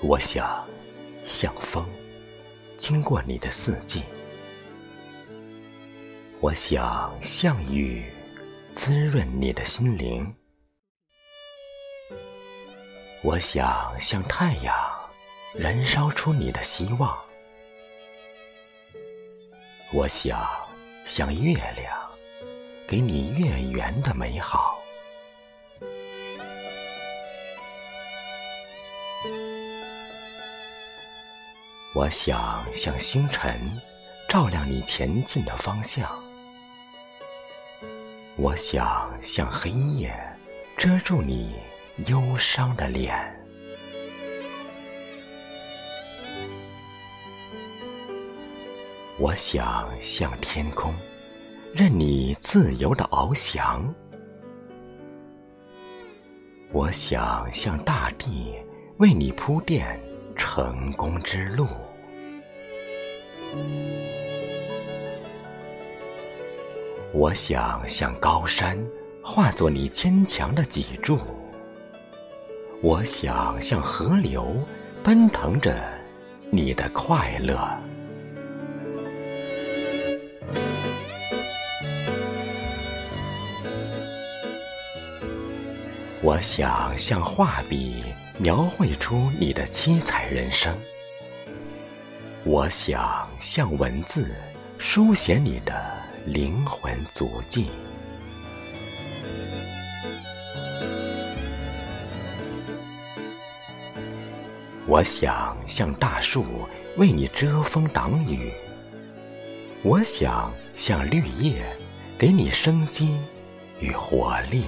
我想，像风，经过你的四季；我想，像雨，滋润你的心灵；我想，像太阳，燃烧出你的希望；我想，像月亮，给你月圆的美好。我想像星辰，照亮你前进的方向；我想像黑夜，遮住你忧伤的脸；我想向天空，任你自由的翱翔；我想向大地，为你铺垫成功之路。我想向高山，化作你坚强的脊柱；我想向河流，奔腾着你的快乐；我想像画笔，描绘出你的七彩人生。我想像文字，书写你的灵魂足迹；我想像大树，为你遮风挡雨；我想像绿叶，给你生机与活力；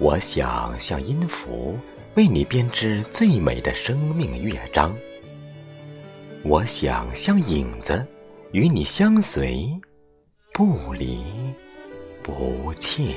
我想像音符为你编织最美的生命乐章。我想像影子与你相随不离不弃。